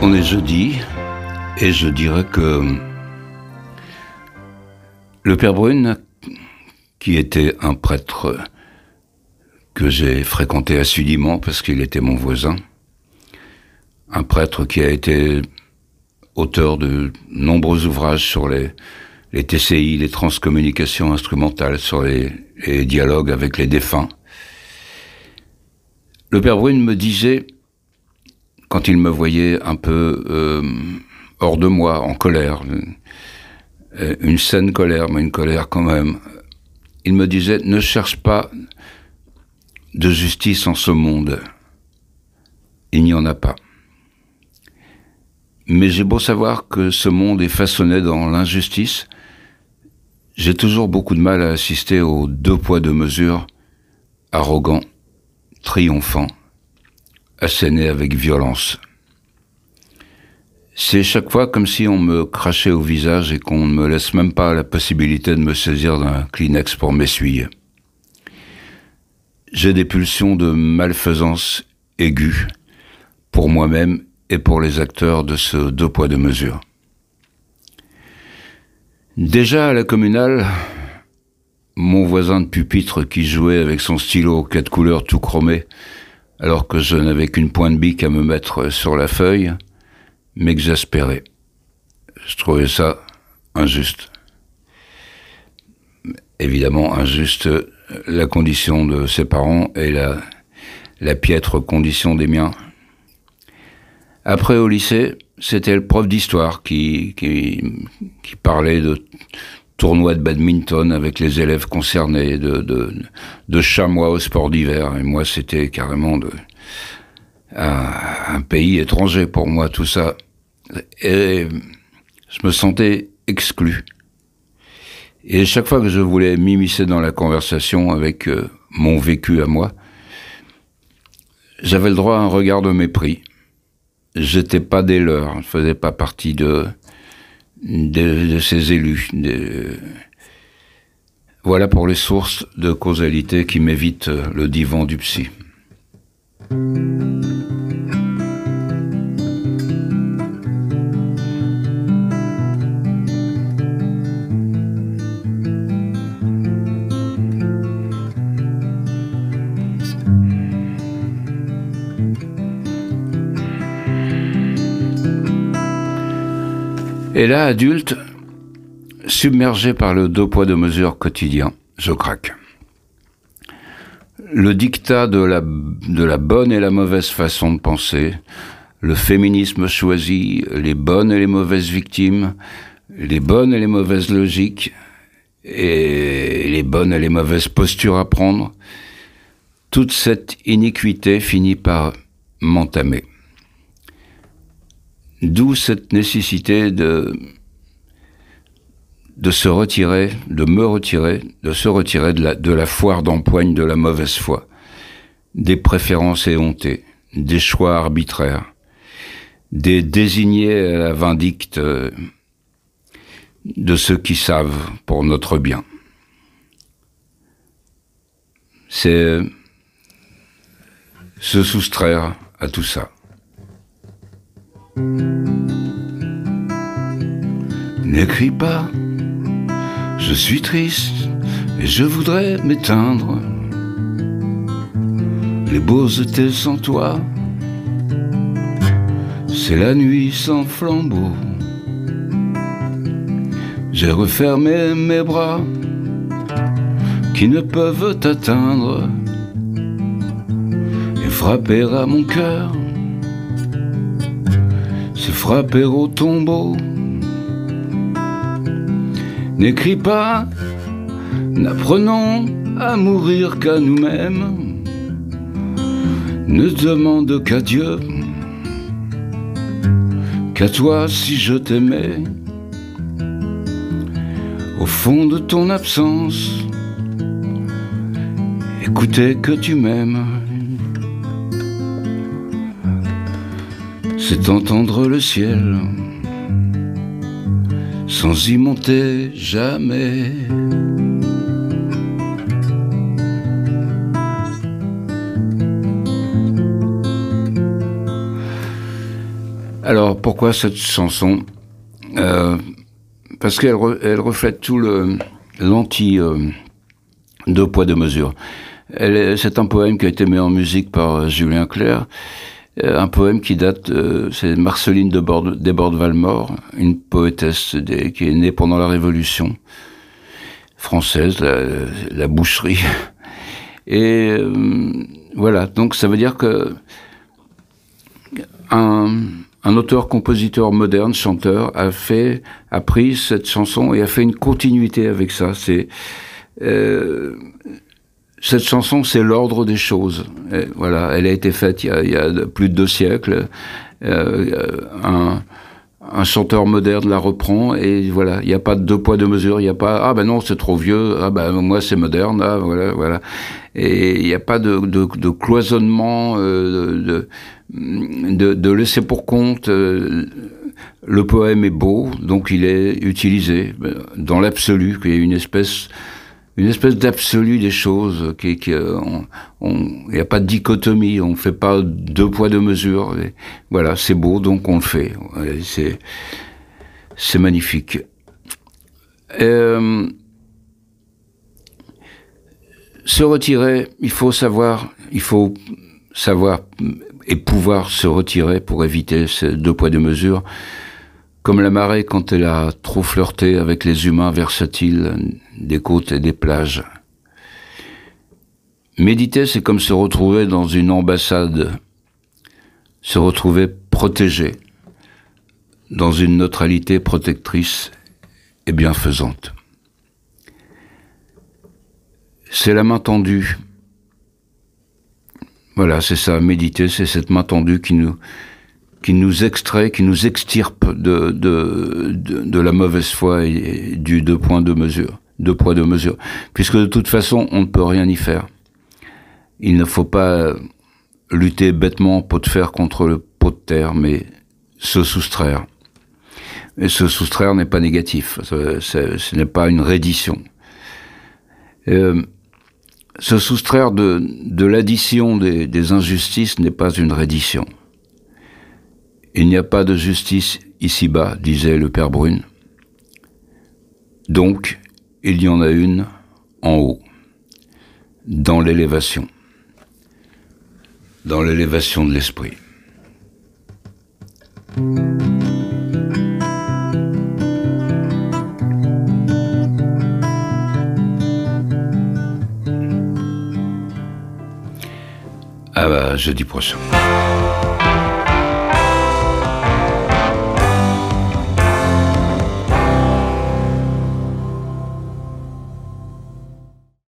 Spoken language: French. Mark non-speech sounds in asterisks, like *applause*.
On est jeudi et je dirais que le Père Brune, qui était un prêtre que j'ai fréquenté assidûment parce qu'il était mon voisin, un prêtre qui a été auteur de nombreux ouvrages sur les, TCI, les transcommunications instrumentales, sur les, les dialogues avec les défunts. Le Père Brune me disait, quand il me voyait un peu euh, hors de moi, en colère, euh, une saine colère, mais une colère quand même, il me disait, ne cherche pas de justice en ce monde. Il n'y en a pas. Mais j'ai beau savoir que ce monde est façonné dans l'injustice, j'ai toujours beaucoup de mal à assister aux deux poids deux mesures, arrogants, triomphants, assénés avec violence. C'est chaque fois comme si on me crachait au visage et qu'on ne me laisse même pas la possibilité de me saisir d'un Kleenex pour m'essuyer. J'ai des pulsions de malfaisance aiguës pour moi-même et pour les acteurs de ce deux poids deux mesures. Déjà à la communale, mon voisin de pupitre qui jouait avec son stylo quatre couleurs tout chromé, alors que je n'avais qu'une pointe bique à me mettre sur la feuille, m'exaspérait. Je trouvais ça injuste. Évidemment, injuste la condition de ses parents et la, piètre condition des miens. Après, au lycée, c'était le prof d'histoire qui, parlait de tournois de badminton avec les élèves concernés, de, de, de chamois au sport d'hiver. Et moi, c'était carrément de, un, un pays étranger pour moi, tout ça. Et je me sentais exclu. Et chaque fois que je voulais m'immiscer dans la conversation avec euh, mon vécu à moi, j'avais le droit à un regard de mépris. J'étais pas des leurs, je faisais pas partie de, de, ces élus. Voilà pour les sources de causalité qui m'évitent le divan du psy. Et là, adulte, submergé par le deux poids deux mesures quotidien, je craque. Le dictat de la, de la bonne et la mauvaise façon de penser, le féminisme choisi, les bonnes et les mauvaises victimes, les bonnes et les mauvaises logiques, et les bonnes et les mauvaises postures à prendre, toute cette iniquité finit par m'entamer. D'où cette nécessité de, de se retirer, de me retirer, de se retirer de la, de la foire d'empoigne de la mauvaise foi, des préférences éhontées, des choix arbitraires, des désignés à la vindicte de ceux qui savent pour notre bien. C'est se soustraire à tout ça. N'écris pas, je suis triste et je voudrais m'éteindre. Les beaux étés sans toi, c'est la nuit sans flambeau. J'ai refermé mes bras qui ne peuvent atteindre et frapper à mon cœur frapper au tombeau. N'écris pas, n'apprenons à mourir qu'à nous-mêmes. Ne demande qu'à Dieu, qu'à toi si je t'aimais. Au fond de ton absence, écoutez que tu m'aimes. C'est entendre le ciel sans y monter jamais. Alors pourquoi cette chanson? Euh, Parce qu'elle elle reflète tout le l'anti deux poids deux mesures. C'est un poème qui a été mis en musique par Julien Clerc. Un poème qui date, c'est Marceline de Borde, Desbordes-Valmore, une poétesse qui est née pendant la Révolution française, la, boucherie. *laughs* Et euh, voilà, donc ça veut dire que un, auteur-compositeur moderne, chanteur, a fait, a pris cette chanson et a fait une continuité avec ça. C'est euh, cette chanson, c'est l'ordre des choses. voilà, elle a été faite il y a, plus de deux siècles. Euh, un, un chanteur moderne la reprend et voilà, il n'y a pas de deux poids deux mesures, il n'y a pas ah ben non c'est trop vieux, ah ben moi c'est moderne, ah voilà voilà, et il n'y a pas de, cloisonnement, euh, de, laisser pour compte. Euh, le poème est beau, donc il est utilisé dans l'absolu, qu'il y a une espèce une espèce d'absolu des choses, qui, qui il n'y a pas de dichotomie, on ne fait pas deux poids deux mesures. voilà, c'est beau, donc on le fait. C'est c'est magnifique. Euh, se retirer, il faut savoir, il faut savoir et pouvoir se retirer pour éviter ces deux poids deux mesures. Comme la marée quand elle a trop flirté avec les humains versatiles des côtes et des plages. Méditer, c'est comme se retrouver dans une ambassade, se retrouver protégé, dans une neutralité protectrice et bienfaisante. C'est la main tendue. Voilà, c'est ça, méditer, c'est cette main tendue qui nous, qui nous extrait, qui nous extirpe de, la mauvaise foi et, du deux points de mesure, deux poids de mesure. Puisque de toute façon, on ne peut rien y faire. Il ne faut pas lutter bêtement pot de fer contre le pot de terre, mais se soustraire. Et se soustraire n'est pas négatif, ce n'est pas une reddition. Euh, se soustraire de, de l'addition des injustices n'est pas une reddition. Il n'y a pas de justice ici-bas, disait le père Brune. Donc, il y en a une en haut, dans l'élévation, dans l'élévation de l'esprit. Ah bah, jeudi prochain.